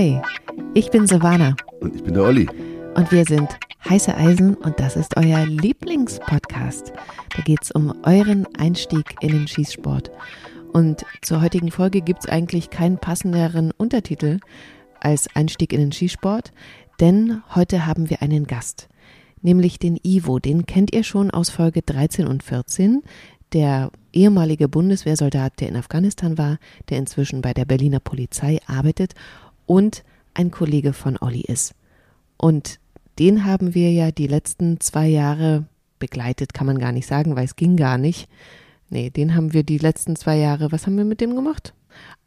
Hi, ich bin Silvana. Und ich bin der Olli. Und wir sind Heiße Eisen und das ist euer Lieblingspodcast. Da geht es um euren Einstieg in den Schießsport. Und zur heutigen Folge gibt es eigentlich keinen passenderen Untertitel als Einstieg in den Schießsport, denn heute haben wir einen Gast, nämlich den Ivo. Den kennt ihr schon aus Folge 13 und 14 der ehemalige Bundeswehrsoldat, der in Afghanistan war, der inzwischen bei der Berliner Polizei arbeitet und ein Kollege von Olli ist. Und den haben wir ja die letzten zwei Jahre begleitet, kann man gar nicht sagen, weil es ging gar nicht. Nee, den haben wir die letzten zwei Jahre, was haben wir mit dem gemacht?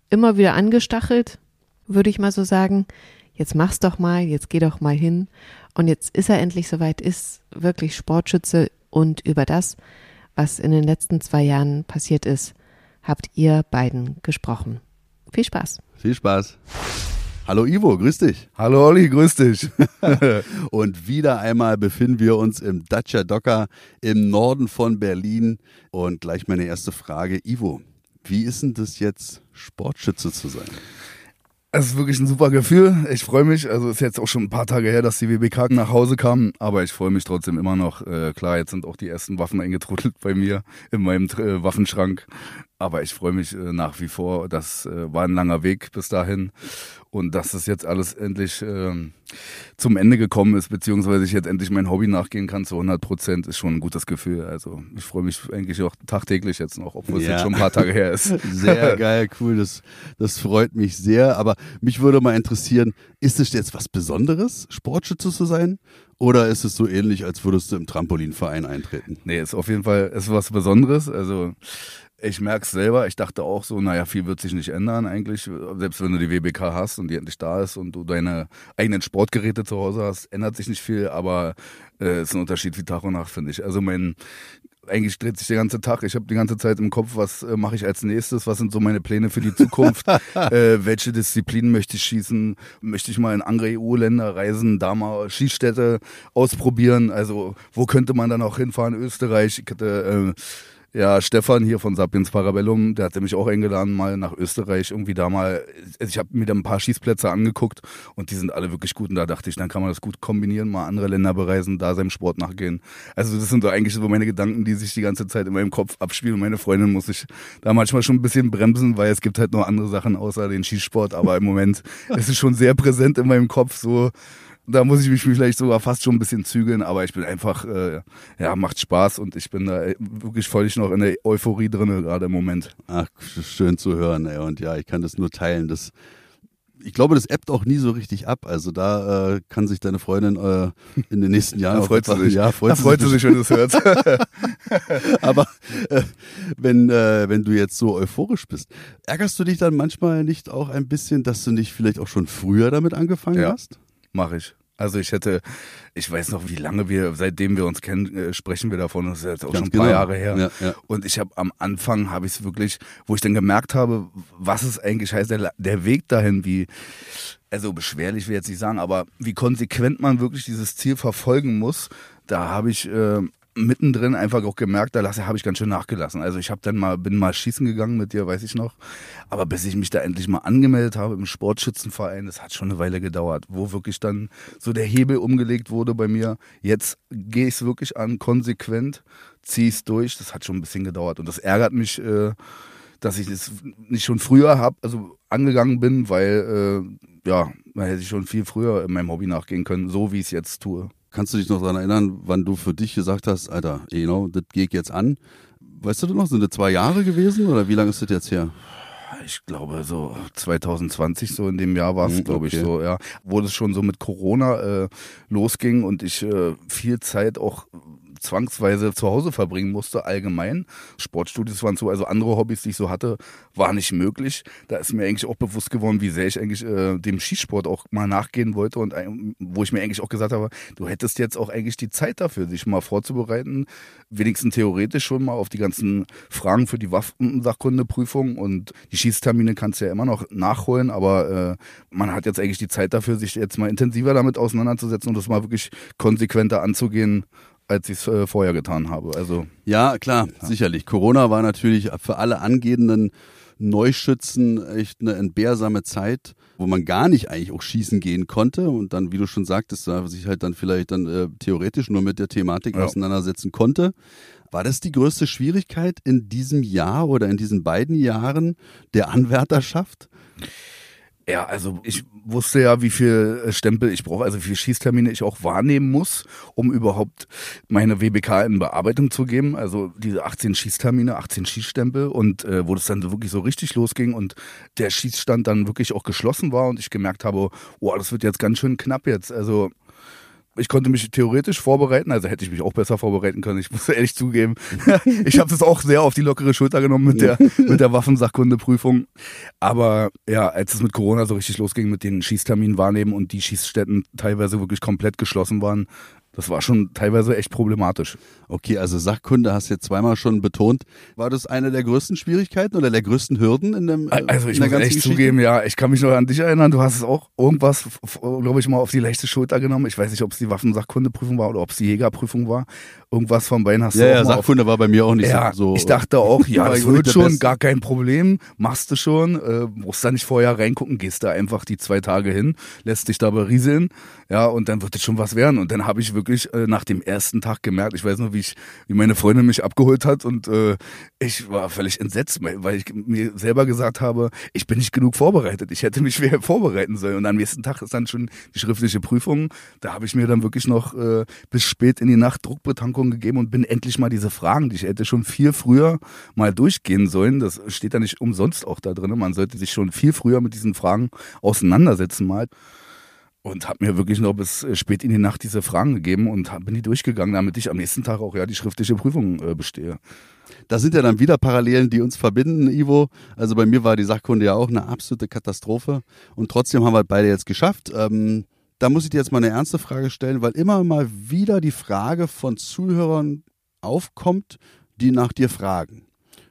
Immer wieder angestachelt, würde ich mal so sagen. Jetzt mach's doch mal, jetzt geh doch mal hin. Und jetzt ist er endlich soweit, ist wirklich Sportschütze und über das was in den letzten zwei Jahren passiert ist, habt ihr beiden gesprochen. Viel Spaß. Viel Spaß. Hallo Ivo, grüß dich. Hallo Olli, grüß dich. und wieder einmal befinden wir uns im Dacia Docker im Norden von Berlin. Und gleich meine erste Frage, Ivo, wie ist denn das jetzt, Sportschütze zu sein? Es ist wirklich ein super Gefühl. Ich freue mich. Also ist jetzt auch schon ein paar Tage her, dass die WBK nach Hause kam, aber ich freue mich trotzdem immer noch. Äh, klar, jetzt sind auch die ersten Waffen eingetrudelt bei mir in meinem äh, Waffenschrank. Aber ich freue mich äh, nach wie vor. Das äh, war ein langer Weg bis dahin. Und dass es jetzt alles endlich äh, zum Ende gekommen ist, beziehungsweise ich jetzt endlich mein Hobby nachgehen kann zu 100 Prozent, ist schon ein gutes Gefühl. Also ich freue mich eigentlich auch tagtäglich jetzt noch, obwohl ja. es jetzt schon ein paar Tage her ist. Sehr geil, cool. Das, das freut mich sehr. Aber mich würde mal interessieren, ist es jetzt was Besonderes, Sportschütze zu sein? Oder ist es so ähnlich, als würdest du im Trampolinverein eintreten? Nee, ist auf jeden Fall ist was Besonderes. Also ich merke es selber, ich dachte auch so, naja, viel wird sich nicht ändern eigentlich. Selbst wenn du die WBK hast und die endlich da ist und du deine eigenen Sportgeräte zu Hause hast, ändert sich nicht viel, aber es äh, ist ein Unterschied wie Tag und Nacht, finde ich. Also mein, eigentlich dreht sich der ganze Tag. Ich habe die ganze Zeit im Kopf, was äh, mache ich als nächstes, was sind so meine Pläne für die Zukunft, äh, welche Disziplinen möchte ich schießen, möchte ich mal in andere EU-Länder reisen, da mal Schießstätte ausprobieren, also wo könnte man dann auch hinfahren, Österreich, ich hatte äh, ja, Stefan hier von Sapiens Parabellum, der hatte mich auch eingeladen, mal nach Österreich irgendwie da mal. Also ich habe mir da ein paar Schießplätze angeguckt und die sind alle wirklich gut. Und da dachte ich, dann kann man das gut kombinieren, mal andere Länder bereisen, da seinem Sport nachgehen. Also das sind so eigentlich so meine Gedanken, die sich die ganze Zeit in meinem Kopf abspielen. Meine Freundin muss sich da manchmal schon ein bisschen bremsen, weil es gibt halt noch andere Sachen außer den Schießsport. Aber im Moment ist es schon sehr präsent in meinem Kopf, so da muss ich mich vielleicht sogar fast schon ein bisschen zügeln, aber ich bin einfach, äh, ja, macht Spaß und ich bin da wirklich völlig noch in der Euphorie drin gerade im Moment. Ach, schön zu hören, ey. Und ja, ich kann das nur teilen. Das, ich glaube, das ebbt auch nie so richtig ab. Also da äh, kann sich deine Freundin äh, in den nächsten Jahren da freut sie sich. Ja, freut, da sie, freut sich, sich, wenn du es hörst. Aber äh, wenn, äh, wenn du jetzt so euphorisch bist, ärgerst du dich dann manchmal nicht auch ein bisschen, dass du nicht vielleicht auch schon früher damit angefangen ja. hast? Mache ich. Also ich hätte, ich weiß noch, wie lange wir, seitdem wir uns kennen, äh, sprechen wir davon, das ist jetzt auch Ganz schon ein paar genau. Jahre her. Ja, ja. Und ich habe am Anfang, habe ich es wirklich, wo ich dann gemerkt habe, was es eigentlich heißt, der, der Weg dahin, wie, also beschwerlich will ich jetzt nicht sagen, aber wie konsequent man wirklich dieses Ziel verfolgen muss, da habe ich äh, mittendrin einfach auch gemerkt, da habe ich ganz schön nachgelassen. Also ich habe dann mal bin mal schießen gegangen mit dir, weiß ich noch, aber bis ich mich da endlich mal angemeldet habe im Sportschützenverein, das hat schon eine Weile gedauert, wo wirklich dann so der Hebel umgelegt wurde bei mir. Jetzt gehe ich es wirklich an, konsequent, ziehe es durch. Das hat schon ein bisschen gedauert und das ärgert mich, äh, dass ich das nicht schon früher habe, also angegangen bin, weil äh, ja, da hätte ich schon viel früher in meinem Hobby nachgehen können, so wie ich es jetzt tue. Kannst du dich noch daran erinnern, wann du für dich gesagt hast, Alter, you know, das geht jetzt an? Weißt du noch, sind das zwei Jahre gewesen oder wie lange ist das jetzt her? Ich glaube so 2020 so in dem Jahr war es, mhm, glaube okay. ich so, ja, wo das schon so mit Corona äh, losging und ich äh, viel Zeit auch zwangsweise zu Hause verbringen musste, allgemein. Sportstudios waren so, also andere Hobbys, die ich so hatte, war nicht möglich. Da ist mir eigentlich auch bewusst geworden, wie sehr ich eigentlich äh, dem Skisport auch mal nachgehen wollte und äh, wo ich mir eigentlich auch gesagt habe, du hättest jetzt auch eigentlich die Zeit dafür, sich mal vorzubereiten, wenigstens theoretisch schon mal auf die ganzen Fragen für die Waffensachkundeprüfung und die Schießtermine kannst du ja immer noch nachholen, aber äh, man hat jetzt eigentlich die Zeit dafür, sich jetzt mal intensiver damit auseinanderzusetzen und das mal wirklich konsequenter anzugehen als ich es äh, vorher getan habe. Also ja, klar, ja. sicherlich. Corona war natürlich für alle angehenden Neuschützen echt eine entbehrsame Zeit, wo man gar nicht eigentlich auch schießen gehen konnte und dann, wie du schon sagtest, sich halt dann vielleicht dann äh, theoretisch nur mit der Thematik ja. auseinandersetzen konnte. War das die größte Schwierigkeit in diesem Jahr oder in diesen beiden Jahren der Anwärterschaft? Ja, also ich wusste ja, wie viel äh, Stempel ich brauche, also wie viele Schießtermine ich auch wahrnehmen muss, um überhaupt meine WBK in Bearbeitung zu geben. Also diese 18 Schießtermine, 18 Schießstempel und äh, wo das dann wirklich so richtig losging und der Schießstand dann wirklich auch geschlossen war und ich gemerkt habe, oh, das wird jetzt ganz schön knapp jetzt. Also ich konnte mich theoretisch vorbereiten, also hätte ich mich auch besser vorbereiten können. Ich muss ehrlich zugeben, ich habe das auch sehr auf die lockere Schulter genommen mit der mit der Waffensachkundeprüfung. Aber ja, als es mit Corona so richtig losging mit den Schießterminen wahrnehmen und die Schießstätten teilweise wirklich komplett geschlossen waren, das war schon teilweise echt problematisch. Okay, also Sachkunde hast du jetzt zweimal schon betont. War das eine der größten Schwierigkeiten oder der größten Hürden in dem äh, Also ich muss echt Geschichte? zugeben, ja, ich kann mich noch an dich erinnern, du hast es auch irgendwas, glaube ich, mal auf die leichte Schulter genommen. Ich weiß nicht, ob es die Waffensachkundeprüfung war oder ob es die Jägerprüfung war. Irgendwas vom Bein hast ja, du auch Ja, Sachkunde auf, war bei mir auch nicht ja, so. Ich dachte auch, ja, das wird schon, Best. gar kein Problem, machst du schon, äh, musst da nicht vorher reingucken, gehst da einfach die zwei Tage hin, lässt dich da berieseln, ja, und dann wird es schon was werden. Und dann habe ich wirklich äh, nach dem ersten Tag gemerkt, ich weiß noch, wie ich, wie meine Freundin mich abgeholt hat und äh, ich war völlig entsetzt, weil ich mir selber gesagt habe, ich bin nicht genug vorbereitet. Ich hätte mich schwer vorbereiten sollen. Und am nächsten Tag ist dann schon die schriftliche Prüfung. Da habe ich mir dann wirklich noch äh, bis spät in die Nacht Druckbetankung gegeben und bin endlich mal diese Fragen, die ich hätte schon viel früher mal durchgehen sollen. Das steht da nicht umsonst auch da drin. Man sollte sich schon viel früher mit diesen Fragen auseinandersetzen mal und habe mir wirklich noch bis äh, spät in die Nacht diese Fragen gegeben und hab, bin die durchgegangen, damit ich am nächsten Tag auch ja die schriftliche Prüfung äh, bestehe. Da sind ja dann wieder Parallelen, die uns verbinden, Ivo. Also bei mir war die Sachkunde ja auch eine absolute Katastrophe und trotzdem haben wir beide jetzt geschafft. Ähm, da muss ich dir jetzt mal eine ernste Frage stellen, weil immer mal wieder die Frage von Zuhörern aufkommt, die nach dir fragen,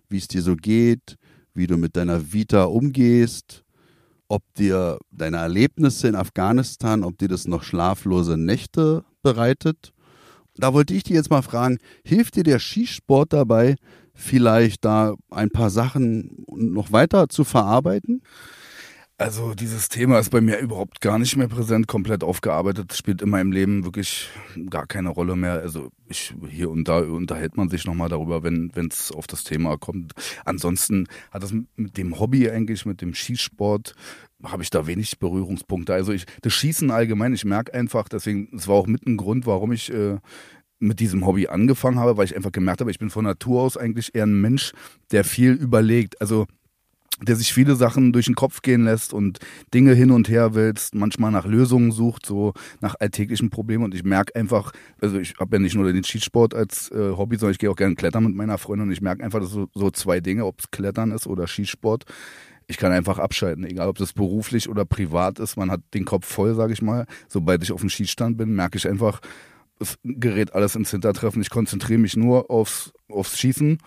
wie es dir so geht, wie du mit deiner Vita umgehst, ob dir deine Erlebnisse in Afghanistan, ob dir das noch schlaflose Nächte bereitet. Da wollte ich dich jetzt mal fragen, hilft dir der Skisport dabei, vielleicht da ein paar Sachen noch weiter zu verarbeiten? Also dieses Thema ist bei mir überhaupt gar nicht mehr präsent, komplett aufgearbeitet, spielt in meinem Leben wirklich gar keine Rolle mehr. Also ich hier und da unterhält man sich nochmal darüber, wenn es auf das Thema kommt. Ansonsten hat das mit dem Hobby eigentlich, mit dem Skisport, habe ich da wenig Berührungspunkte. Also ich, das Schießen allgemein, ich merke einfach, deswegen, es war auch mit ein Grund, warum ich äh, mit diesem Hobby angefangen habe, weil ich einfach gemerkt habe, ich bin von Natur aus eigentlich eher ein Mensch, der viel überlegt. Also der sich viele Sachen durch den Kopf gehen lässt und Dinge hin und her wälzt, manchmal nach Lösungen sucht, so nach alltäglichen Problemen. Und ich merke einfach, also ich habe ja nicht nur den Skisport als äh, Hobby, sondern ich gehe auch gerne klettern mit meiner Freundin und ich merke einfach, dass so, so zwei Dinge, ob es Klettern ist oder Skisport, ich kann einfach abschalten, egal ob das beruflich oder privat ist. Man hat den Kopf voll, sage ich mal. Sobald ich auf dem Skistand bin, merke ich einfach, es gerät alles ins Hintertreffen. Ich konzentriere mich nur aufs, aufs Schießen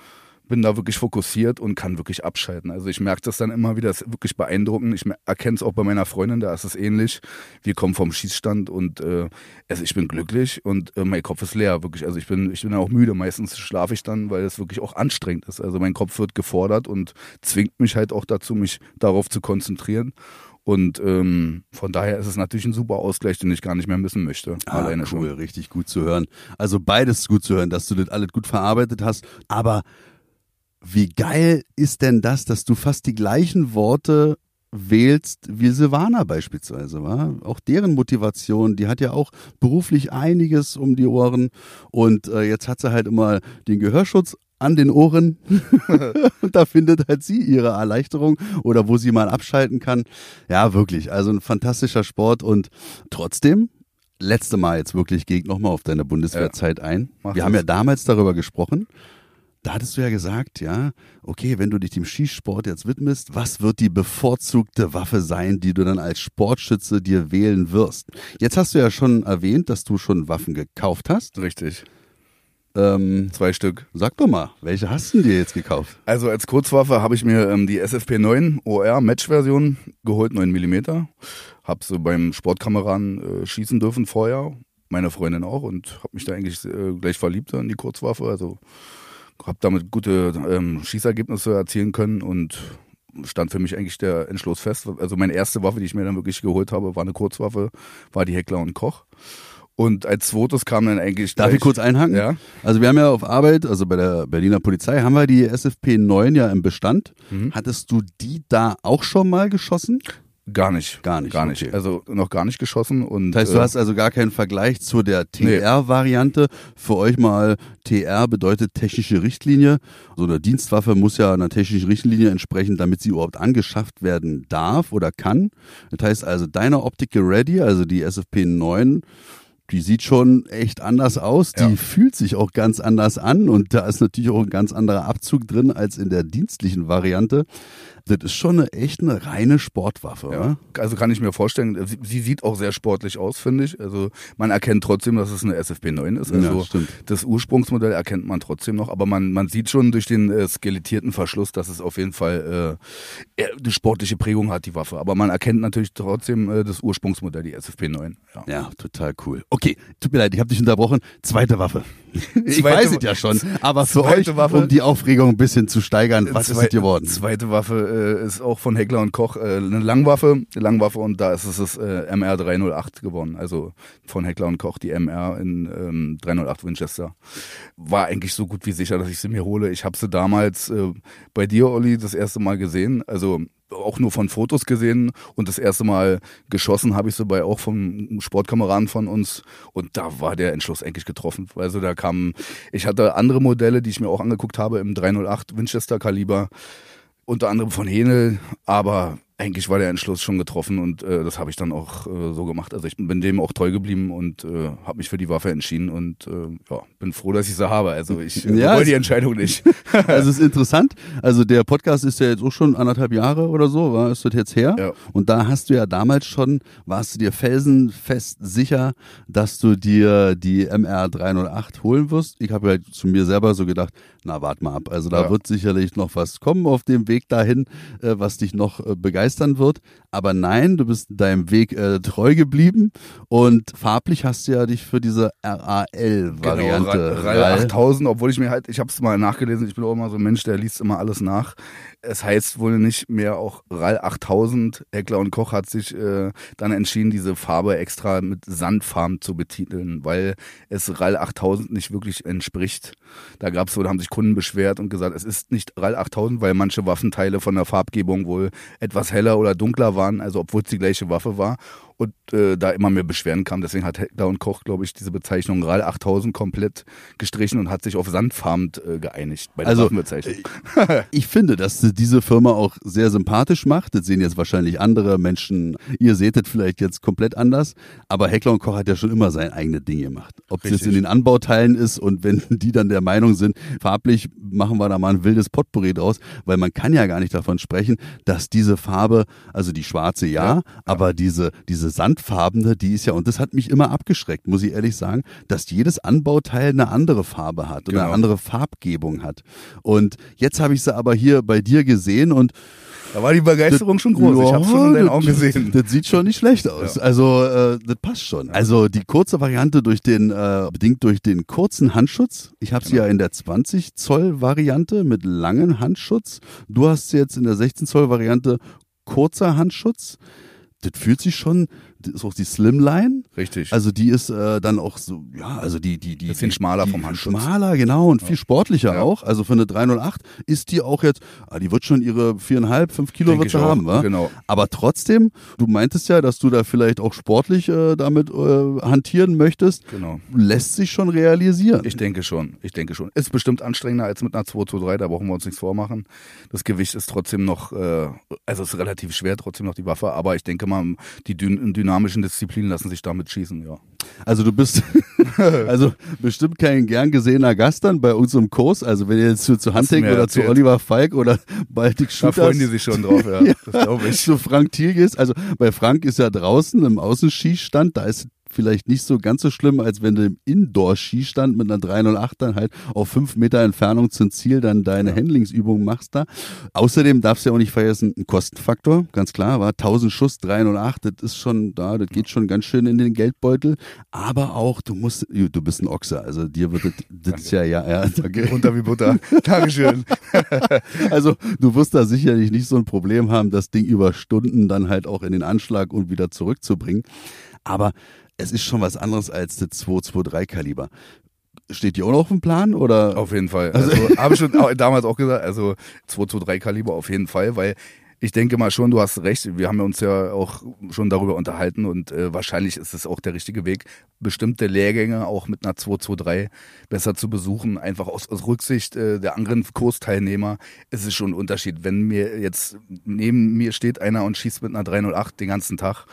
bin da wirklich fokussiert und kann wirklich abschalten. Also ich merke das dann immer wieder, das ist wirklich beeindruckend. Ich erkenne es auch bei meiner Freundin, da ist es ähnlich. Wir kommen vom Schießstand und äh, also ich bin glücklich und äh, mein Kopf ist leer, wirklich. Also ich bin, ich bin auch müde. Meistens schlafe ich dann, weil es wirklich auch anstrengend ist. Also mein Kopf wird gefordert und zwingt mich halt auch dazu, mich darauf zu konzentrieren. Und ähm, von daher ist es natürlich ein super Ausgleich, den ich gar nicht mehr missen möchte. Ah, alleine cool, schon. richtig gut zu hören. Also beides gut zu hören, dass du das alles gut verarbeitet hast. Aber wie geil ist denn das, dass du fast die gleichen Worte wählst wie Silvana beispielsweise, war? Auch deren Motivation, die hat ja auch beruflich einiges um die Ohren und äh, jetzt hat sie halt immer den Gehörschutz an den Ohren und da findet halt sie ihre Erleichterung oder wo sie mal abschalten kann. Ja, wirklich, also ein fantastischer Sport und trotzdem letzte Mal jetzt wirklich geht nochmal auf deine Bundeswehrzeit ein. Wir haben ja damals darüber gesprochen da hattest du ja gesagt, ja, okay, wenn du dich dem Skisport jetzt widmest, was wird die bevorzugte Waffe sein, die du dann als Sportschütze dir wählen wirst? Jetzt hast du ja schon erwähnt, dass du schon Waffen gekauft hast. Richtig. Ähm, Zwei Stück. Sag doch mal, welche hast du dir jetzt gekauft? Also als Kurzwaffe habe ich mir ähm, die SFP 9 OR Match-Version geholt, 9 mm. Hab sie beim Sportkameraden äh, schießen dürfen vorher meine Freundin auch und habe mich da eigentlich äh, gleich verliebt in die Kurzwaffe. Also habe damit gute ähm, Schießergebnisse erzielen können und stand für mich eigentlich der Entschluss fest. Also meine erste Waffe, die ich mir dann wirklich geholt habe, war eine Kurzwaffe, war die Heckler und Koch. Und als zweites kam dann eigentlich. Darf ich kurz einhaken? Ja. Also wir haben ja auf Arbeit, also bei der Berliner Polizei, haben wir die SFP 9 ja im Bestand. Mhm. Hattest du die da auch schon mal geschossen? Gar nicht. Gar nicht, Gar nicht. okay. Also noch gar nicht geschossen. Und, Das heißt, du äh, hast also gar keinen Vergleich zu der TR-Variante. Für euch mal, TR bedeutet technische Richtlinie. So eine Dienstwaffe muss ja einer technischen Richtlinie entsprechen, damit sie überhaupt angeschafft werden darf oder kann. Das heißt also, deine Optical Ready, also die SFP 9, die sieht schon echt anders aus. Die Ja. fühlt sich auch ganz anders an und da ist natürlich auch ein ganz anderer Abzug drin als in der dienstlichen Variante. Das ist schon eine echt eine reine Sportwaffe. Ja. oder? Also kann ich mir vorstellen, sie, sie sieht auch sehr sportlich aus, finde ich. Also man erkennt trotzdem, dass es eine SFP 9 ist. Also Ja, stimmt. das Ursprungsmodell erkennt man trotzdem noch, aber man, man sieht schon durch den äh, skelettierten Verschluss, dass es auf jeden Fall äh, eine sportliche Prägung hat, die Waffe. Aber man erkennt natürlich trotzdem äh, das Ursprungsmodell, die SFP 9. Ja. Ja, total cool. Okay, tut mir leid, ich habe dich unterbrochen. Zweite Waffe. Ich Zweite weiß es ja schon, aber für euch, Waffe. um die Aufregung ein bisschen zu steigern, was ist Zwei- es geworden? Zweite Waffe äh, ist auch von Heckler und Koch äh, eine Langwaffe, Langwaffe und da ist es das äh, MR 308 geworden, also von Heckler und Koch die MR in ähm, 308 Winchester. War eigentlich so gut wie sicher, dass ich sie mir hole. Ich habe sie damals äh, bei dir, Olli, das erste Mal gesehen, also auch nur von Fotos gesehen und das erste Mal geschossen habe ich sie bei auch von Sportkameraden von uns und da war der Entschluss eigentlich getroffen. Also da kam, ich hatte andere Modelle, die ich mir auch angeguckt habe im 308 Winchester Kaliber, unter anderem von Henel, aber eigentlich war der Entschluss schon getroffen und äh, das habe ich dann auch äh, so gemacht. Also ich bin dem auch treu geblieben und äh, habe mich für die Waffe entschieden und äh, ja, bin froh, dass ich sie habe. Also ich äh, Ja, die Entscheidung nicht. Also es ist interessant. Also der Podcast ist ja jetzt auch schon anderthalb Jahre oder so, war ist das jetzt her? Ja. Und da hast du ja damals schon, warst du dir felsenfest sicher, dass du dir die MR 308 holen wirst. Ich habe ja zu mir selber so gedacht, na wart mal ab. Also da Ja. wird sicherlich noch was kommen auf dem Weg dahin, äh, was dich noch äh, begeistern wird. Aber nein, du bist deinem Weg äh, treu geblieben und farblich hast du ja dich für diese RAL-Variante. Genau, Rall 8000, obwohl ich mir halt, ich habe es mal nachgelesen, ich bin auch immer so ein Mensch, der liest immer alles nach. Es heißt wohl nicht mehr auch Rall 8000. Heckler und Koch hat sich äh, dann entschieden, diese Farbe extra mit Sandfarben zu betiteln, weil es Rall 8000 nicht wirklich entspricht. Da gab es da haben sich Kunden beschwert und gesagt, es ist nicht Rall 8000, weil manche Waffenteile von der Farbgebung wohl etwas heller oder dunkler waren, also obwohl es die gleiche Waffe war und äh, da immer mehr Beschwerden kam. Deswegen hat Heckler und Koch, glaube ich, diese Bezeichnung RAL 8000 komplett gestrichen und hat sich auf sandfarben äh, geeinigt bei der Also, Waffenbezeichnung. Ich finde, dass diese Firma auch sehr sympathisch macht. Das sehen jetzt wahrscheinlich andere Menschen. Ihr seht es vielleicht jetzt komplett anders. Aber Heckler und Koch hat ja schon immer sein eigenes Ding gemacht. Ob es jetzt in den Anbauteilen ist und wenn die dann der Meinung sind, farblich machen wir da mal ein wildes Potpourri draus, weil man kann ja gar nicht davon sprechen, dass diese Farbe, also die schwarze ja, Ja, aber diese, diese sandfarbene, die ist ja, und das hat mich immer abgeschreckt, muss ich ehrlich sagen, dass jedes Anbauteil eine andere Farbe hat oder eine Genau. andere Farbgebung hat. Und jetzt habe ich sie aber hier bei dir gesehen und Da war die Begeisterung schon groß. ich habe schon in deinen das- Augen gesehen. Das sieht schon nicht schlecht aus. Also äh, das passt schon. Also die kurze Variante durch den äh, bedingt durch den kurzen Handschutz. Ich habe sie ja in der 20 Zoll Variante mit langem Handschutz. Du hast sie jetzt in der 16 Zoll Variante kurzer Handschutz. Das fühlt sich schon. Ist auch die Slimline. Richtig. Also die ist äh, dann auch so, ja, also die, die, die. Bisschen die, schmaler die, vom Handschutz. Schmaler, genau, und viel sportlicher Ja. auch. Also für eine 308 ist die auch jetzt, ah, die wird schon ihre viereinhalb, fünf Kilo wird sie haben, wa? genau. Aber trotzdem, du meintest ja, dass du da vielleicht auch sportlich äh, damit äh, hantieren möchtest. Genau. Lässt sich schon realisieren. Ich denke schon, ich denke schon. Ist bestimmt anstrengender als mit einer 223, da brauchen wir uns nichts vormachen. Das Gewicht ist trotzdem noch, äh, also es ist relativ schwer, trotzdem noch die Waffe, aber ich denke mal, die dyn dynamischen Disziplinen lassen sich damit schießen, ja. Also du bist also bestimmt kein gern gesehener Gast dann bei unserem Kurs. Also wenn ihr jetzt zu, zu Hunting oder zu erzählt. Oliver Falk oder Baltic Da Shooters freuen die sich schon drauf, ja. Das glaube ich. zu Frank Thiel gehst. Also bei Frank ist ja draußen im Außenschießstand, da ist vielleicht nicht so ganz so schlimm, als wenn du im Indoor-Skistand mit einer 308 dann halt auf fünf Meter Entfernung zum Ziel dann deine ja. Handlingsübungen machst da. Außerdem darfst du ja auch nicht vergessen, ein Kostenfaktor, ganz klar, war 1000 Schuss 308, das ist schon da, das geht schon ganz schön in den Geldbeutel, aber auch, du musst, du bist ein Ochse, also dir wird das, das ist ja, ja, ja, danke. Runter wie Butter. Dankeschön. also, du wirst da sicherlich nicht so ein Problem haben, das Ding über Stunden dann halt auch in den Anschlag und wieder zurückzubringen. Aber es ist schon was anderes als das 223 Kaliber. Steht die auch noch auf dem Plan oder? Auf jeden Fall. Also, also habe ich schon damals auch gesagt, also 223 Kaliber auf jeden Fall, weil ich denke mal schon, du hast recht. Wir haben uns ja auch schon darüber unterhalten und äh, wahrscheinlich ist es auch der richtige Weg, bestimmte Lehrgänge auch mit einer 223 besser zu besuchen. Einfach aus, aus Rücksicht äh, der anderen Kursteilnehmer ist es schon ein Unterschied. Wenn mir jetzt neben mir steht einer und schießt mit einer 308 den ganzen Tag,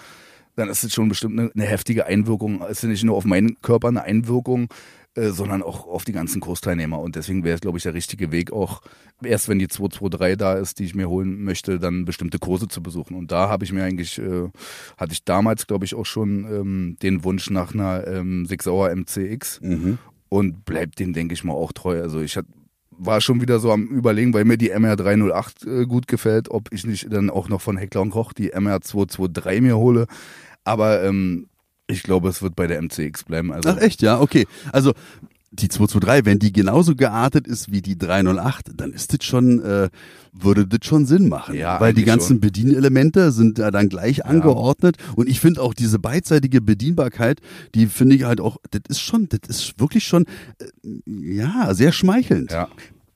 dann ist es schon bestimmt eine, eine heftige Einwirkung. Es ist nicht nur auf meinen Körper eine Einwirkung, äh, sondern auch auf die ganzen Kursteilnehmer. Und deswegen wäre es, glaube ich, der richtige Weg, auch erst wenn die 223 da ist, die ich mir holen möchte, dann bestimmte Kurse zu besuchen. Und da habe ich mir eigentlich, äh, hatte ich damals, glaube ich, auch schon ähm, den Wunsch nach einer ähm, Sixauer MCX mhm. und bleibt dem, denke ich mal, auch treu. Also ich hatte war schon wieder so am überlegen, weil mir die MR308 äh, gut gefällt, ob ich nicht dann auch noch von Heckler und Koch die MR223 mir hole. Aber ähm, ich glaube, es wird bei der MCX bleiben. Also Ach echt, ja, okay. Also die 223, wenn die genauso geartet ist wie die 308, dann ist das schon, äh, würde das schon Sinn machen. Ja, weil die ganzen schon. Bedienelemente sind da dann gleich ja. angeordnet. Und ich finde auch diese beidseitige Bedienbarkeit, die finde ich halt auch, das ist schon, das ist wirklich schon, äh, ja, sehr schmeichelnd. Ja.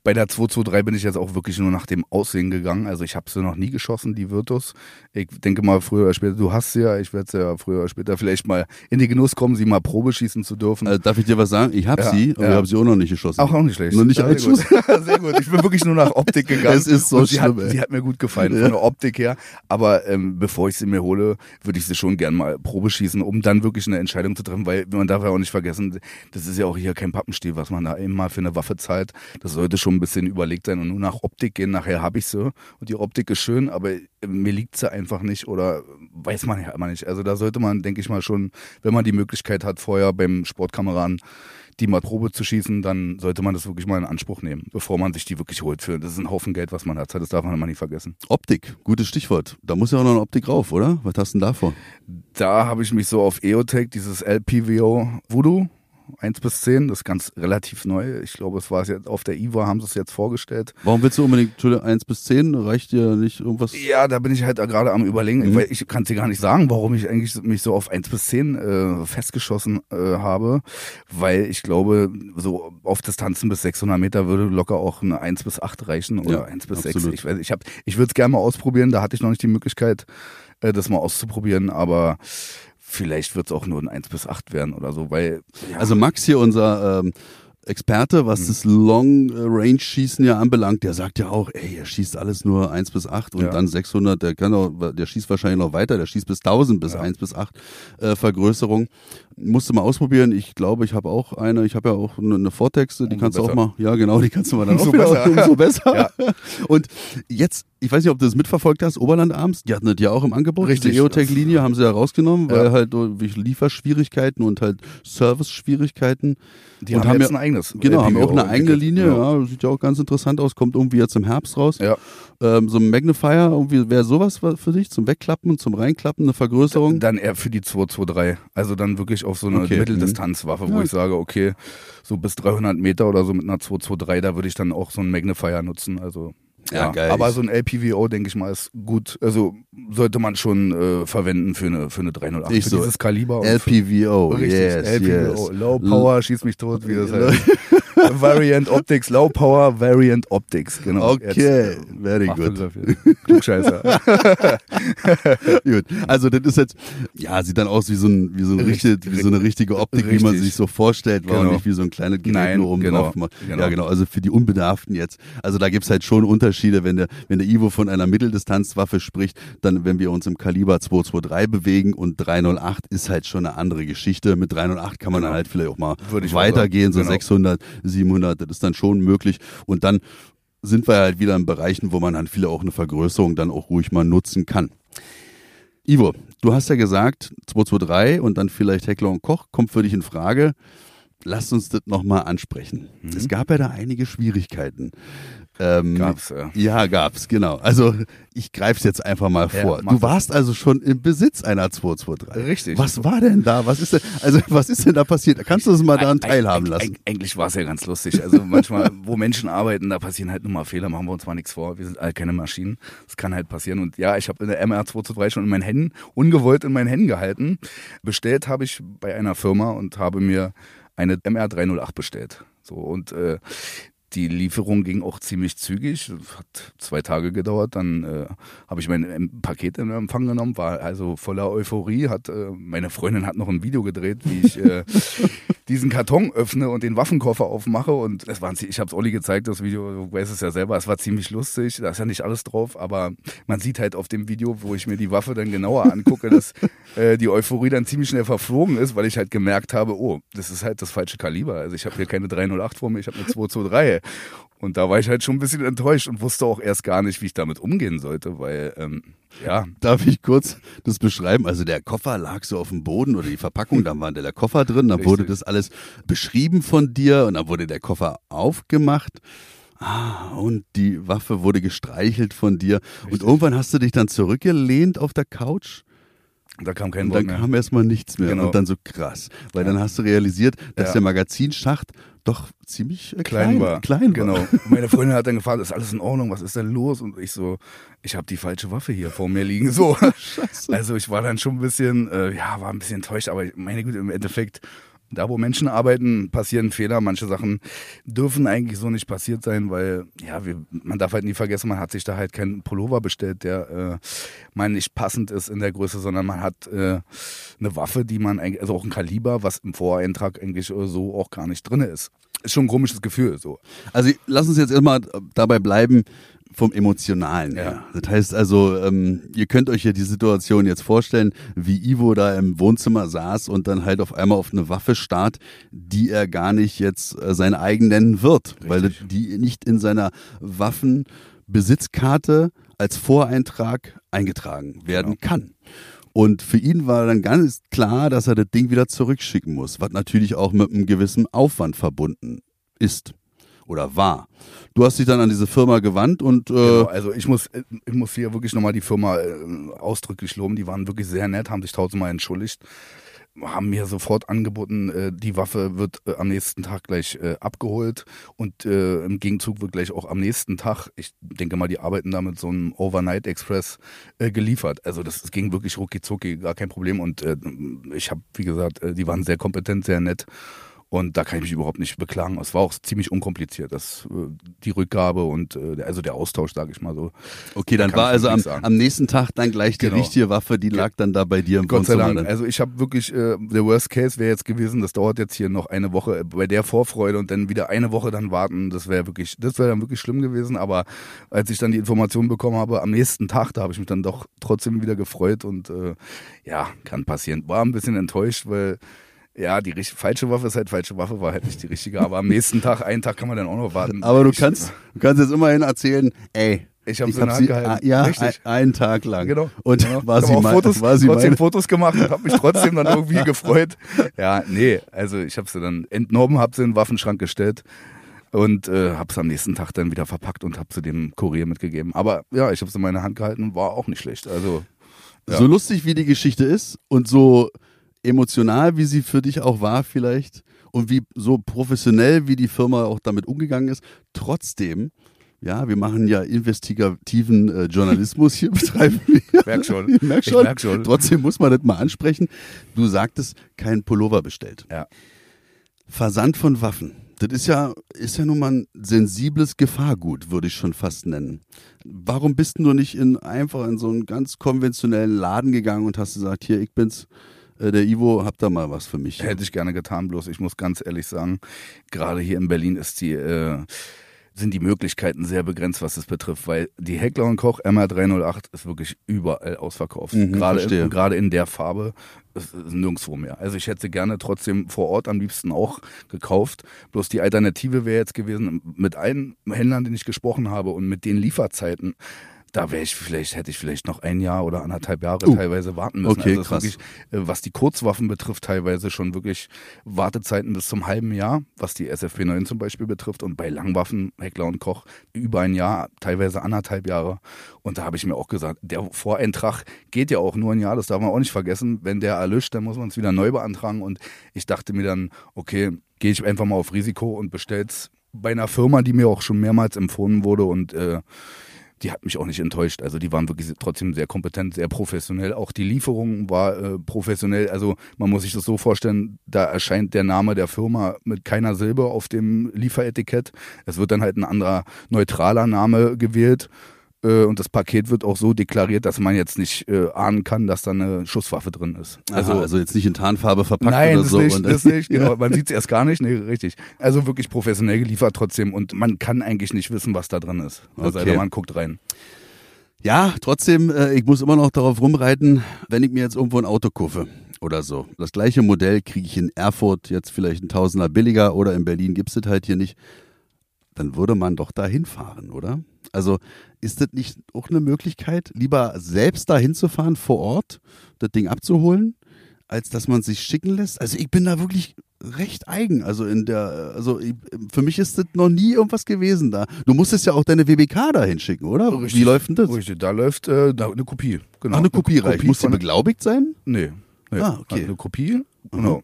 Bei der 223 bin ich jetzt auch wirklich nur nach dem Aussehen gegangen. Also ich habe sie noch nie geschossen, die Virtus. Ich denke mal, früher oder später, du hast sie ja, ich werde sie ja früher oder später vielleicht mal in die Genuss kommen, sie mal Probe schießen zu dürfen. Also darf ich dir was sagen? Ich habe ja, sie, aber ja. ich habe sie auch noch nicht geschossen. Auch, auch nicht schlecht. Nur nicht ja, ein Schuss. sehr gut. Ich bin wirklich nur nach Optik gegangen. Es ist so schlimm, hat. Sie hat mir gut gefallen, von der Optik her. Aber ähm, bevor ich sie mir hole, würde ich sie schon gern mal Probe schießen, um dann wirklich eine Entscheidung zu treffen, weil man darf ja auch nicht vergessen, das ist ja auch hier kein Pappenstiel, was man da eben mal für eine Waffe zahlt. Das sollte schon ein bisschen überlegt sein und nur nach Optik gehen. Nachher habe ich sie und die Optik ist schön, aber mir liegt sie einfach nicht oder weiß man ja immer nicht. Also da sollte man, denke ich mal, schon, wenn man die Möglichkeit hat, vorher beim Sportkameraden die mal Probe zu schießen, dann sollte man das wirklich mal in Anspruch nehmen, bevor man sich die wirklich holt. Für, das ist ein Haufen Geld, was man hat. Das darf man immer nicht vergessen. Optik, gutes Stichwort. Da muss ja auch noch eine Optik rauf, oder? Was hast du denn da vor? Da habe ich mich so auf EOTech, dieses LPVO Voodoo 1 bis 10, das ist ganz relativ neu. Ich glaube, es war es jetzt auf der IWA, haben sie es jetzt vorgestellt. Warum willst du unbedingt 1 bis 10? Reicht dir nicht irgendwas? Ja, da bin ich halt gerade am überlegen, mhm. weil ich kann es dir gar nicht sagen, warum ich eigentlich mich so auf 1 bis 10 äh, festgeschossen äh, habe, weil ich glaube, so auf Distanzen bis 600 Meter würde locker auch eine 1 bis 8 reichen oder ja, 1 bis absolut. 6. Ich, weiß, ich, hab, ich würde es gerne mal ausprobieren, da hatte ich noch nicht die Möglichkeit, äh, das mal auszuprobieren, aber Vielleicht wird es auch nur ein 1 bis 8 werden oder so, weil. Ja. Also Max hier, unser ähm, Experte, was mhm. das Long-Range-Schießen ja anbelangt, der sagt ja auch, ey, er schießt alles nur 1 bis 8 und ja. dann 600, der kann auch, der schießt wahrscheinlich noch weiter, der schießt bis 1000 bis ja. 1 bis 8 äh, Vergrößerung. Musste mal ausprobieren. Ich glaube, ich habe auch eine, ich habe ja auch eine, eine Vortexte, die umso kannst besser. du auch mal, ja genau, die kannst du mal dann umso auch wieder, besser. umso besser. Ja. Und jetzt ich weiß nicht, ob du das mitverfolgt hast, Oberland Arms, die hatten das ja auch im Angebot. Richtig. Die EOTech-Linie haben sie ja rausgenommen, weil halt durch Lieferschwierigkeiten und halt Service-Schwierigkeiten. Die und haben, haben jetzt ja, ein eigenes. Genau, haben auch eine eigene Linie, genau. ja, sieht ja auch ganz interessant aus, kommt irgendwie jetzt im Herbst raus. Ja. Ähm, so ein Magnifier, irgendwie wäre sowas für dich zum Wegklappen und zum Reinklappen, eine Vergrößerung? Dann eher für die 223. Also dann wirklich auf so eine okay. Mitteldistanzwaffe, mhm. wo ja. ich sage, okay, so bis 300 Meter oder so mit einer 223, da würde ich dann auch so ein Magnifier nutzen. Also ja, geil. Aber so ein LPVO, denke ich mal, ist gut. Also sollte man schon äh, verwenden für eine, für eine 308. Ich für so, dieses Kaliber. LPVO, richtig, yes, LPVO. Yes. Low Power, schieß mich tot, wie das heißt. Variant Optics, Low Power, Variant Optics, genau. Okay, Jetzt, äh, very good. Klugscheißer. gut, also das ist jetzt, ja, sieht dann aus wie so, ein, wie so, ein richtig, wie so eine richtige Optik, richtig. wie man sich so vorstellt, war genau. nicht wie so ein kleines Gerät Nein, nur oben genau. drauf. Genau. Ja, genau, also für die Unbedarften jetzt. Also da gibt's halt schon Unterschiede, wenn der, wenn der Ivo von einer Mitteldistanzwaffe spricht, dann, wenn wir uns im Kaliber 223 bewegen und 308 ist halt schon eine andere Geschichte. Mit 308 kann man genau. dann halt vielleicht auch mal weitergehen, so genau. 600, 700, das ist dann schon möglich. Und dann sind wir halt wieder in Bereichen, wo man dann viele auch eine Vergrößerung dann auch ruhig mal nutzen kann. Ivo, du hast ja gesagt, 223 und dann vielleicht Heckler und Koch kommt für dich in Frage. Lass uns das nochmal ansprechen. Mhm. Es gab ja da einige Schwierigkeiten. Ähm, gab's, ja. Ja, gab's, genau. Also ich greife es jetzt einfach mal vor. Ja, du warst also schon im Besitz einer 223. Richtig. Was war denn da? Was ist denn, also was ist denn da passiert? Kannst du uns mal daran teilhaben lassen? Eigentlich war es ja ganz lustig. Also manchmal, wo Menschen arbeiten, da passieren halt nur mal Fehler, machen wir uns mal nichts vor. Wir sind alle keine Maschinen. Das kann halt passieren. Und ja, ich habe in der MR 223 schon in meinen Händen, ungewollt in meinen Händen gehalten. Bestellt habe ich bei einer Firma und habe mir eine MR 308 bestellt. So und äh, die Lieferung ging auch ziemlich zügig, hat zwei Tage gedauert. Dann äh, habe ich mein ähm, Paket in Empfang genommen, war also voller Euphorie. Hat äh, meine Freundin hat noch ein Video gedreht, wie ich äh, diesen Karton öffne und den Waffenkoffer aufmache. Und es war, ich habe es Olli gezeigt, das Video, du weißt es ja selber, es war ziemlich lustig. Da ist ja nicht alles drauf, aber man sieht halt auf dem Video, wo ich mir die Waffe dann genauer angucke, dass äh, die Euphorie dann ziemlich schnell verflogen ist, weil ich halt gemerkt habe, oh, das ist halt das falsche Kaliber. Also ich habe hier keine 308 vor mir, ich habe eine 223. Und da war ich halt schon ein bisschen enttäuscht und wusste auch erst gar nicht, wie ich damit umgehen sollte, weil, ähm, ja. Darf ich kurz das beschreiben? Also der Koffer lag so auf dem Boden oder die Verpackung, da war der Koffer drin, dann Richtig. wurde das alles beschrieben von dir und dann wurde der Koffer aufgemacht. Ah, und die Waffe wurde gestreichelt von dir. Richtig. Und irgendwann hast du dich dann zurückgelehnt auf der Couch da kam kein und Wort dann mehr. kam erstmal nichts mehr. Genau. Und dann so krass. Weil ja. dann hast du realisiert, dass ja. der Magazinschacht doch ziemlich äh, klein, klein, war. Klein genau. war. Meine Freundin hat dann gefragt, ist alles in Ordnung? Was ist denn los? Und ich so, ich habe die falsche Waffe hier vor mir liegen. So. Scheiße. Also ich war dann schon ein bisschen, äh, ja, war ein bisschen enttäuscht, aber meine Güte, im Endeffekt da, wo Menschen arbeiten, passieren Fehler. Manche Sachen dürfen eigentlich so nicht passiert sein, weil, ja, wir, man darf halt nie vergessen, man hat sich da halt keinen Pullover bestellt, der äh, mal nicht passend ist in der Größe, sondern man hat äh, eine Waffe, die man eigentlich, also auch ein Kaliber, was im Voreintrag eigentlich so auch gar nicht drin ist. Ist schon ein komisches Gefühl. So. Also lass uns jetzt erstmal dabei bleiben, vom Emotionalen her. Ja. Das heißt also, ähm, ihr könnt euch ja die Situation jetzt vorstellen, wie Ivo da im Wohnzimmer saß und dann halt auf einmal auf eine Waffe starrt, die er gar nicht jetzt äh, sein eigen nennen wird, Richtig. weil die nicht in seiner Waffenbesitzkarte als Voreintrag eingetragen werden genau. kann. Und für ihn war dann ganz klar, dass er das Ding wieder zurückschicken muss, was natürlich auch mit einem gewissen Aufwand verbunden ist oder war. Du hast dich dann an diese Firma gewandt und äh genau, also ich muss ich muss hier wirklich nochmal die Firma äh, ausdrücklich loben. Die waren wirklich sehr nett, haben sich tausendmal entschuldigt, haben mir sofort angeboten, äh, die Waffe wird äh, am nächsten Tag gleich abgeholt und im Gegenzug wird gleich auch am nächsten Tag, ich denke mal, die arbeiten da mit so einem Overnight Express geliefert. Also das, ging wirklich rucki zucki, gar kein Problem und ich habe, wie gesagt, die waren sehr kompetent, sehr nett und da kann ich mich überhaupt nicht beklagen. Es war auch ziemlich unkompliziert, das, äh, die Rückgabe und äh, also der Austausch, sage ich mal so. Okay, dann da war also am, am, nächsten Tag dann gleich die genau. richtige Waffe, die lag dann da bei dir im Gott sei Dank. Also ich habe wirklich, äh, der Worst Case wäre jetzt gewesen, das dauert jetzt hier noch eine Woche bei der Vorfreude und dann wieder eine Woche dann warten. Das wäre wirklich, das wäre dann wirklich schlimm gewesen. Aber als ich dann die Information bekommen habe, am nächsten Tag, da habe ich mich dann doch trotzdem wieder gefreut und äh, ja, kann passieren. War ein bisschen enttäuscht, weil ja, die richtig, falsche Waffe ist halt falsche Waffe, war halt nicht die richtige. Aber am nächsten Tag, einen Tag kann man dann auch noch warten. Aber du kannst, du kannst jetzt immerhin erzählen, ey, ich habe sie in der Hand gehalten. Ja, Richtig. einen Tag lang. Genau. Und genau. war ich sie auch mein, Fotos, war sie trotzdem meine? Fotos gemacht und habe mich trotzdem dann irgendwie gefreut. Ja, nee, also ich habe sie dann entnommen, habe sie in den Waffenschrank gestellt und äh, habe es am nächsten Tag dann wieder verpackt und habe sie dem Kurier mitgegeben. Aber ja, ich habe sie in meine Hand gehalten, war auch nicht schlecht. Also ja. so lustig wie die Geschichte ist und so emotional, wie sie für dich auch war vielleicht und wie so professionell, wie die Firma auch damit umgegangen ist, trotzdem ja, wir machen ja investigativen äh, Journalismus hier, betreiben wir. Merk schon. Ich merk schon. Ich merk schon. Trotzdem muss man das mal ansprechen. Du sagtest, kein Pullover bestellt. Ja. Versand von Waffen. Das ist ja, ist ja nun mal ein sensibles Gefahrgut, würde ich schon fast nennen. Warum bist du nur nicht in, einfach in so einen ganz konventionellen Laden gegangen und hast gesagt, hier, ich bin's, äh, der Ivo, habt da mal was für mich? Hätte ich gerne getan, bloß ich muss ganz ehrlich sagen, gerade hier in Berlin ist die, äh, sind die Möglichkeiten sehr begrenzt, was das betrifft, weil die Heckler und Koch MR308 ist wirklich überall ausverkauft. Mhm, gerade, in, gerade in der Farbe ist, ist nirgendwo mehr. Also ich hätte gerne trotzdem vor Ort am liebsten auch gekauft. Bloß die Alternative wäre jetzt gewesen, mit allen Händlern, den ich gesprochen habe und mit den Lieferzeiten, da wäre ich vielleicht, hätte ich vielleicht noch ein Jahr oder anderthalb Jahre Uh. teilweise warten müssen. Okay, also krass. Wirklich, äh, was die Kurzwaffen betrifft, teilweise schon wirklich Wartezeiten bis zum halben Jahr, was die SFP 9 zum Beispiel betrifft. Und bei Langwaffen, Heckler und Koch, über ein Jahr, teilweise anderthalb Jahre. Und da habe ich mir auch gesagt, der Voreintrag geht ja auch nur ein Jahr, das darf man auch nicht vergessen. Wenn der erlischt, dann muss man es wieder neu beantragen. Und ich dachte mir dann, okay, gehe ich einfach mal auf Risiko und bestell's bei einer Firma, die mir auch schon mehrmals empfohlen wurde und äh, die hat mich auch nicht enttäuscht. Also die waren wirklich trotzdem sehr kompetent, sehr professionell. Auch die Lieferung war äh, professionell. Also man muss sich das so vorstellen, da erscheint der Name der Firma mit keiner Silbe auf dem Lieferetikett. Es wird dann halt ein anderer neutraler Name gewählt. Äh, und das Paket wird auch so deklariert, dass man jetzt nicht äh, ahnen kann, dass da eine Schusswaffe drin ist. Also, also jetzt nicht in Tarnfarbe verpackt Nein, oder das so. und, das nicht, genau. Man sieht es erst gar nicht, nee, richtig. Also wirklich professionell geliefert trotzdem und man kann eigentlich nicht wissen, was da drin ist. Also Okay. man guckt rein. Ja, trotzdem, äh, ich muss immer noch darauf rumreiten, wenn ich mir jetzt irgendwo ein Auto kaufe oder so. Das gleiche Modell kriege ich in Erfurt jetzt vielleicht ein Tausender billiger oder in Berlin gibt's das halt hier nicht. Dann würde man doch da hinfahren, oder? Also ist das nicht auch eine Möglichkeit, lieber selbst da hinzufahren vor Ort, das Ding abzuholen, als dass man sich schicken lässt? Also ich bin da wirklich recht eigen. Also in der, also ich, für mich ist das noch nie irgendwas gewesen da. Du musstest ja auch deine WBK da hinschicken, oder? Wie läuft denn das? Richtig, da läuft äh, da eine Kopie. Genau. Ach, eine Kopie reicht. Muss die beglaubigt sein? Nee. nee. Ah, okay. Also eine Kopie, genau.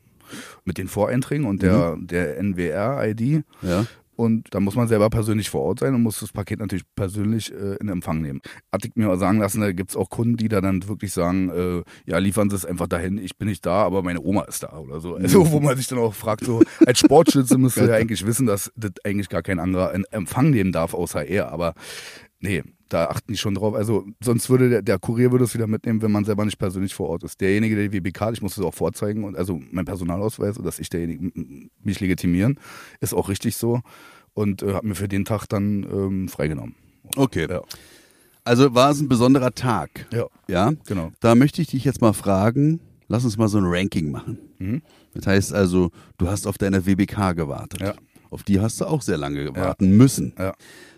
Mit den Voreinträgen und der, der NWR-ID. Ja. Und da muss man selber persönlich vor Ort sein und muss das Paket natürlich persönlich äh, in Empfang nehmen. Hatte ich mir auch sagen lassen, da gibt's auch Kunden, die da dann wirklich sagen, äh, ja, liefern Sie es einfach dahin, ich bin nicht da, aber meine Oma ist da oder so. Also wo man sich dann auch fragt, so als Sportschütze müsste ja eigentlich wissen, dass das eigentlich gar kein anderer in Empfang nehmen darf, außer er. Aber nee, da achten die schon drauf. Also sonst würde der, der Kurier würde es wieder mitnehmen, wenn man selber nicht persönlich vor Ort ist. Derjenige, der die WBK, ich muss es auch vorzeigen und also mein Personalausweis, dass ich derjenige mich legitimieren, ist auch richtig so und äh, habe mir für den Tag dann ähm, freigenommen. Okay. Ja. Also war es ein besonderer Tag. Ja, Ja. genau. Da möchte ich dich jetzt mal fragen, lass uns mal so ein Ranking machen. Mhm. Das heißt also, du hast auf deine WBK gewartet. Ja. Auf die hast du auch sehr lange warten müssen. Ja.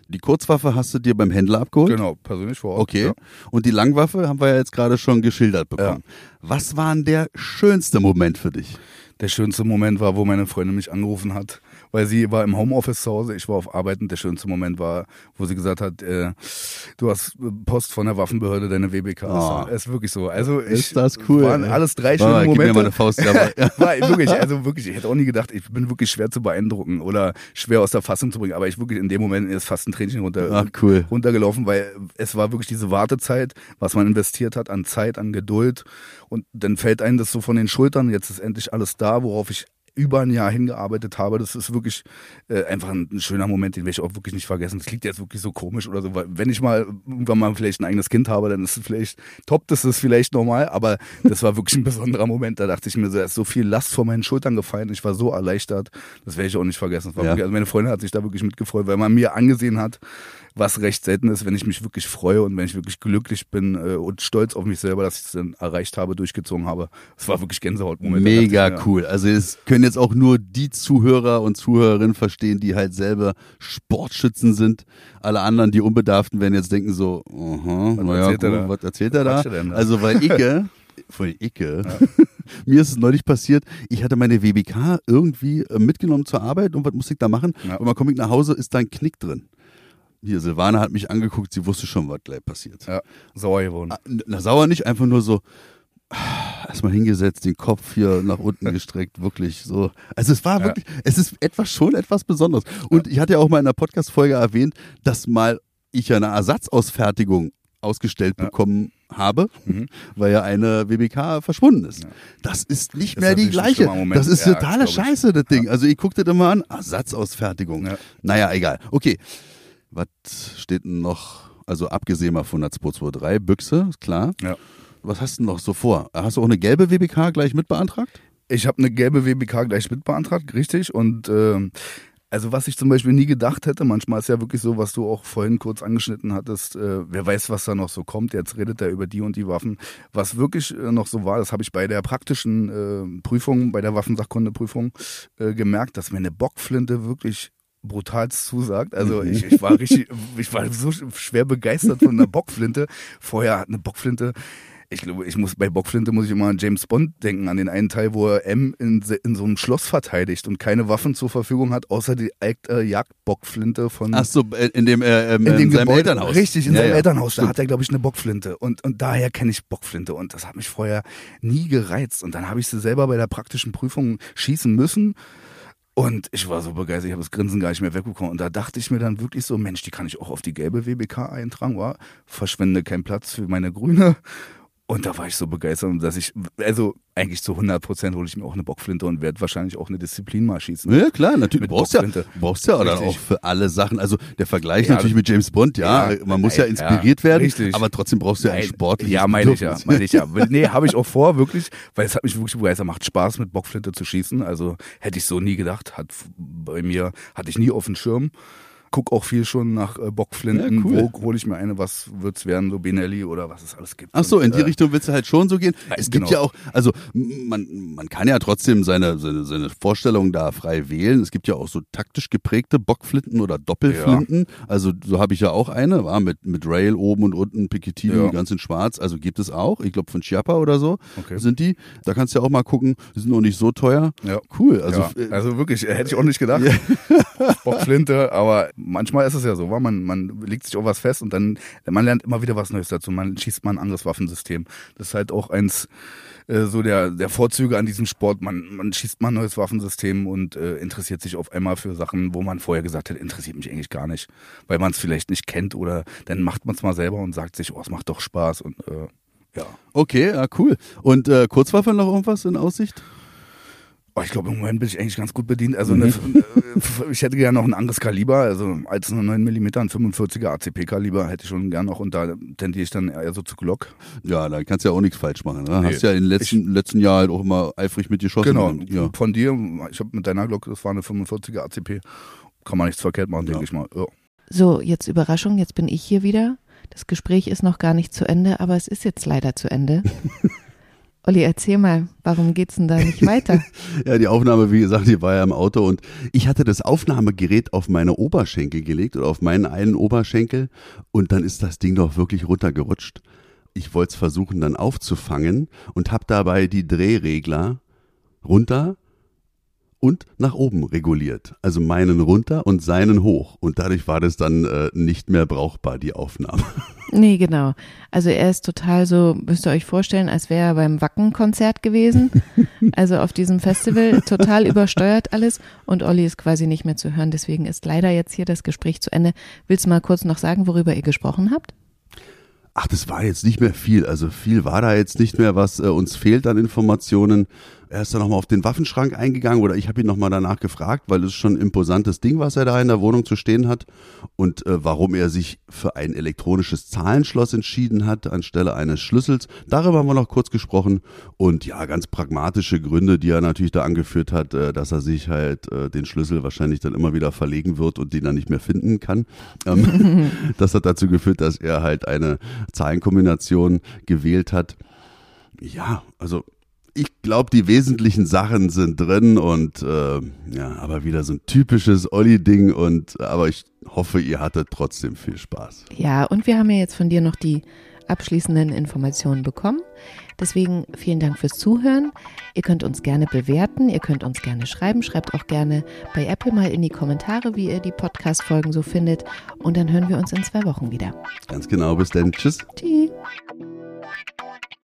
Die Kurzwaffe hast du dir beim Händler abgeholt? Genau, persönlich vor Ort. Okay. Ja. Und die Langwaffe haben wir ja jetzt gerade schon geschildert bekommen. Was war denn der schönste Moment für dich? Der schönste Moment war, wo meine Freundin mich angerufen hat, weil sie war im Homeoffice zu Hause, ich war auf Arbeit und der schönste Moment war, wo sie gesagt hat, äh, du hast Post von der Waffenbehörde, deine WBK. Oh. ist wirklich so. Also ich, Ist das cool, Waren ey. alles drei schöne mal, gib mir Momente. mal eine Faust, ja. war wirklich, also wirklich, ich hätte auch nie gedacht, ich bin wirklich schwer zu beeindrucken oder schwer aus der Fassung zu bringen, aber ich wirklich in dem Moment ist fast ein Tränchen runter, Ach, cool. runtergelaufen, weil es war wirklich diese Wartezeit, was man investiert hat an Zeit, an Geduld und dann fällt einem das so von den Schultern, jetzt ist endlich alles da, worauf ich über ein Jahr hingearbeitet habe. Das ist wirklich äh, einfach ein, ein schöner Moment, den werde ich auch wirklich nicht vergessen. Das klingt jetzt wirklich so komisch oder so, weil wenn ich mal irgendwann mal vielleicht ein eigenes Kind habe, dann ist es vielleicht, toppt es es vielleicht nochmal, aber das war wirklich ein besonderer Moment. Da dachte ich mir so, da ist so viel Last vor meinen Schultern gefallen. Ich war so erleichtert. Das werde ich auch nicht vergessen. Das war Ja. wirklich, also meine Freundin hat sich da wirklich mitgefreut, weil man mir angesehen hat, was recht selten ist, wenn ich mich wirklich freue und wenn ich wirklich glücklich bin äh, und stolz auf mich selber, dass ich es dann erreicht habe, durchgezogen habe. Es war wirklich Gänsehautmoment. Mega ich cool. Also es können jetzt auch nur die Zuhörer und Zuhörerinnen verstehen, die halt selber Sportschützen sind. Alle anderen, die Unbedarften, werden jetzt denken so, aha, Was naja, erzählt er gut, da? was erzählt er da? er da? Also weil Icke, von Icke, mir ist es neulich passiert, ich hatte meine WBK irgendwie äh, mitgenommen zur Arbeit und was musste ich da machen? Ja. Und dann komme ich nach Hause, ist da ein Knick drin. Hier, Silvana hat mich angeguckt, sie wusste schon, was gleich passiert. Ja, sauer geworden. Ah, Na, sauer nicht, einfach nur so erstmal hingesetzt, den Kopf hier nach unten gestreckt, wirklich so. Also es war Ja. wirklich, es ist etwas schon etwas Besonderes. Und ich hatte ja auch mal in einer Podcast-Folge erwähnt, dass mal ich ja eine Ersatzausfertigung ausgestellt Ja. bekommen habe, Mhm. weil ja eine WBK verschwunden ist. Ja. Das ist nicht Ist mehr die natürlich ein gleiche. Das ist Ja, totale. Scheiße, das Ding. Also ich guckte das immer an, Ersatzausfertigung. Ja. Naja, egal. Okay. Was steht denn noch? Also abgesehen mal von der 223, Büchse, ist klar. Ja. Was hast du denn noch so vor? Hast du auch eine gelbe WBK gleich mit beantragt? Ich habe eine gelbe WBK gleich mit beantragt, richtig. Und ähm, also was ich zum Beispiel nie gedacht hätte, manchmal ist ja wirklich so, was du auch vorhin kurz angeschnitten hattest, äh, wer weiß, was da noch so kommt, jetzt redet er über die und die Waffen. Was wirklich äh, noch so war, das habe ich bei der praktischen äh, Prüfung, bei der Waffensachkundeprüfung äh, gemerkt, dass mir eine Bockflinte wirklich brutal zusagt. Also ich, ich war richtig, ich war so schwer begeistert von einer Bockflinte. Vorher hat eine Bockflinte ich glaube, ich muss bei Bockflinte muss ich immer an James Bond denken, an den einen Teil, wo er M in, in so einem Schloss verteidigt und keine Waffen zur Verfügung hat, außer die äh, Jagdbockflinte von. Ach so, in dem, äh, ähm, in, dem in seinem Gebäude, Elternhaus. Richtig, in ja, seinem ja. Elternhaus. Da hat er, glaube ich, eine Bockflinte. Und, und daher kenne ich Bockflinte. Und das hat mich vorher nie gereizt. Und dann habe ich sie selber bei der praktischen Prüfung schießen müssen. Und ich war so begeistert, ich habe das Grinsen gar nicht mehr wegbekommen. Und da dachte ich mir dann wirklich so, Mensch, die kann ich auch auf die gelbe WBK eintragen, war verschwende keinen Platz für meine grüne. Und da war ich so begeistert, dass ich, also eigentlich zu 100 Prozent hole ich mir auch eine Bockflinte und werde wahrscheinlich auch eine Disziplin mal schießen. Ja, klar, natürlich. Du brauchst ja, brauchst ja dann auch für alle Sachen. Also der Vergleich ja, natürlich mit James Bond, ja, ja man muss ja inspiriert werden, richtig. aber trotzdem brauchst du ja einen sportlichen Ja, meine ich ja, meine ich ja. nee, habe ich auch vor, wirklich, weil es hat mich wirklich begeistert, macht Spaß mit Bockflinte zu schießen. Also hätte ich so nie gedacht, hat bei mir, hatte ich nie auf dem Schirm gucke auch viel schon nach äh, Bockflinten. Ja, cool. Wo hole ich mir eine, was wird es werden, so Benelli oder was es alles gibt. Ach so, in die äh, Richtung willst du halt schon so gehen. Es genau. gibt ja auch, also man, man kann ja trotzdem seine, seine, seine Vorstellungen da frei wählen. Es gibt ja auch so taktisch geprägte Bockflinten oder Doppelflinten. Ja. Also so habe ich ja auch eine, war mit, mit Rail oben und unten, Picatinny ja. ganz in schwarz. Also gibt es auch. Ich glaube von Chiappa oder so okay. sind die. Da kannst du ja auch mal gucken. Die sind noch nicht so teuer. Ja. Cool. Also, ja. also wirklich, hätte ich auch nicht gedacht. Bockflinte, aber manchmal ist es ja so, wa? man, man legt sich auf was fest und dann, man lernt immer wieder was Neues dazu. Man schießt mal ein anderes Waffensystem. Das ist halt auch eins äh, so der, der Vorzüge an diesem Sport. Man, man schießt mal ein neues Waffensystem und äh, interessiert sich auf einmal für Sachen, wo man vorher gesagt hat, interessiert mich eigentlich gar nicht, weil man es vielleicht nicht kennt oder dann macht man es mal selber und sagt sich, oh, es macht doch Spaß und äh, ja. Okay, ja, cool. Und äh, Kurzwaffe noch irgendwas in Aussicht? Oh, ich glaube, im Moment bin ich eigentlich ganz gut bedient. Also mhm. eine, äh, ich hätte gerne noch ein anderes Kaliber, also als eine 9 mm, ein 45er ACP-Kaliber hätte ich schon gerne noch und da tendiere ich dann eher so zu Glock. Ja, da kannst du ja auch nichts falsch machen. Ne? Nee. Hast ja in den letzten, letzten Jahren halt auch immer eifrig mitgeschossen. Genau, ja. von dir, ich habe mit deiner Glock, das war eine 45er ACP, kann man nichts verkehrt machen, ja. denke ich mal. Ja. So, jetzt Überraschung, jetzt bin ich hier wieder. Das Gespräch ist noch gar nicht zu Ende, aber es ist jetzt leider zu Ende. Olli, erzähl mal, warum geht's denn da nicht weiter? ja, die Aufnahme, wie gesagt, die war ja im Auto und ich hatte das Aufnahmegerät auf meine Oberschenkel gelegt oder auf meinen einen Oberschenkel und dann ist das Ding doch wirklich runtergerutscht. Ich wollte es versuchen dann aufzufangen und habe dabei die Drehregler runter und nach oben reguliert. Also meinen runter und seinen hoch. Und dadurch war das dann äh, nicht mehr brauchbar, die Aufnahme. Nee, genau. Also er ist total so, müsst ihr euch vorstellen, als wäre er beim Wacken-Konzert gewesen. Also auf diesem Festival total übersteuert alles und Olli ist quasi nicht mehr zu hören. Deswegen ist leider jetzt hier das Gespräch zu Ende. Willst du mal kurz noch sagen, worüber ihr gesprochen habt? Ach, das war jetzt nicht mehr viel. Also viel war da jetzt nicht mehr, was äh, uns fehlt an Informationen. Er ist dann nochmal auf den Waffenschrank eingegangen oder ich habe ihn nochmal danach gefragt, weil es schon ein imposantes Ding, was er da in der Wohnung zu stehen hat und äh, warum er sich für ein elektronisches Zahlenschloss entschieden hat anstelle eines Schlüssels. Darüber haben wir noch kurz gesprochen und ja, ganz pragmatische Gründe, die er natürlich da angeführt hat, äh, dass er sich halt äh, den Schlüssel wahrscheinlich dann immer wieder verlegen wird und den dann nicht mehr finden kann. Ähm, das hat dazu geführt, dass er halt eine Zahlenkombination gewählt hat. Ja, also ich glaube, die wesentlichen Sachen sind drin und äh, ja, aber wieder so ein typisches Olli-Ding und aber ich hoffe, ihr hattet trotzdem viel Spaß. Ja, und wir haben ja jetzt von dir noch die abschließenden Informationen bekommen. Deswegen vielen Dank fürs Zuhören. Ihr könnt uns gerne bewerten, ihr könnt uns gerne schreiben. Schreibt auch gerne bei Apple mal in die Kommentare, wie ihr die Podcast-Folgen so findet. Und dann hören wir uns in zwei Wochen wieder. Ganz genau, bis dann. Tschüss. Tschüss.